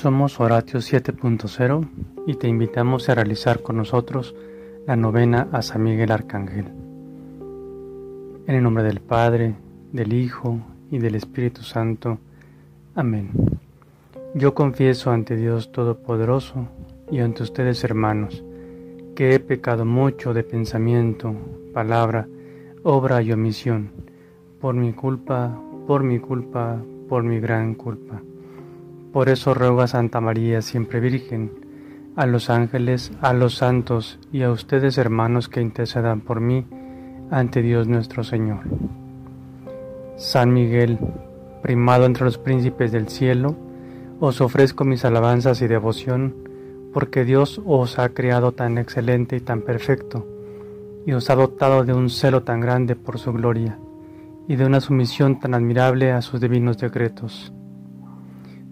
Somos Horatio 7.0 y te invitamos a realizar con nosotros la novena a San Miguel Arcángel. En el nombre del Padre, del Hijo y del Espíritu Santo. Amén. Yo confieso ante Dios Todopoderoso y ante ustedes hermanos, que he pecado mucho de pensamiento, palabra, obra y omisión, por mi culpa, por mi culpa, por mi gran culpa. Por eso ruego a Santa María, siempre Virgen, a los ángeles, a los santos y a ustedes hermanos que intercedan por mí ante Dios nuestro Señor. San Miguel, primado entre los príncipes del cielo, os ofrezco mis alabanzas y devoción, porque Dios os ha creado tan excelente y tan perfecto, y os ha dotado de un celo tan grande por su gloria, y de una sumisión tan admirable a sus divinos decretos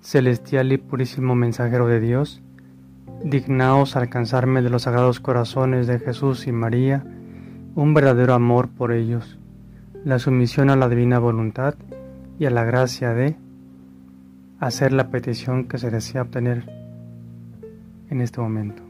celestial y purísimo mensajero de Dios, dignaos alcanzarme de los sagrados corazones de Jesús y María un verdadero amor por ellos, la sumisión a la divina voluntad y a la gracia de hacer la petición que se desea obtener en este momento.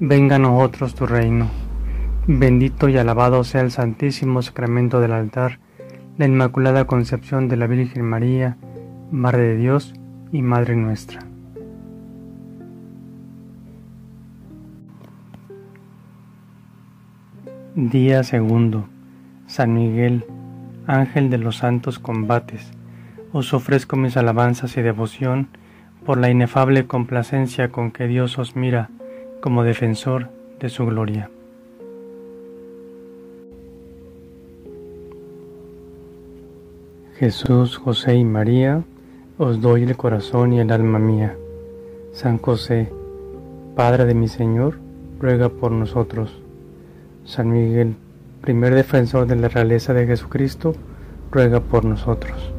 venga a nosotros tu reino. Bendito y alabado sea el Santísimo Sacramento del altar, la Inmaculada Concepción de la Virgen María, Madre de Dios y Madre nuestra. Día segundo. San Miguel, Ángel de los Santos Combates, os ofrezco mis alabanzas y devoción por la inefable complacencia con que Dios os mira como defensor de su gloria. Jesús, José y María, os doy el corazón y el alma mía. San José, Padre de mi Señor, ruega por nosotros. San Miguel, primer defensor de la realeza de Jesucristo, ruega por nosotros.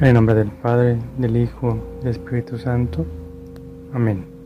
En el nombre del Padre, del Hijo del Espíritu Santo. Amén.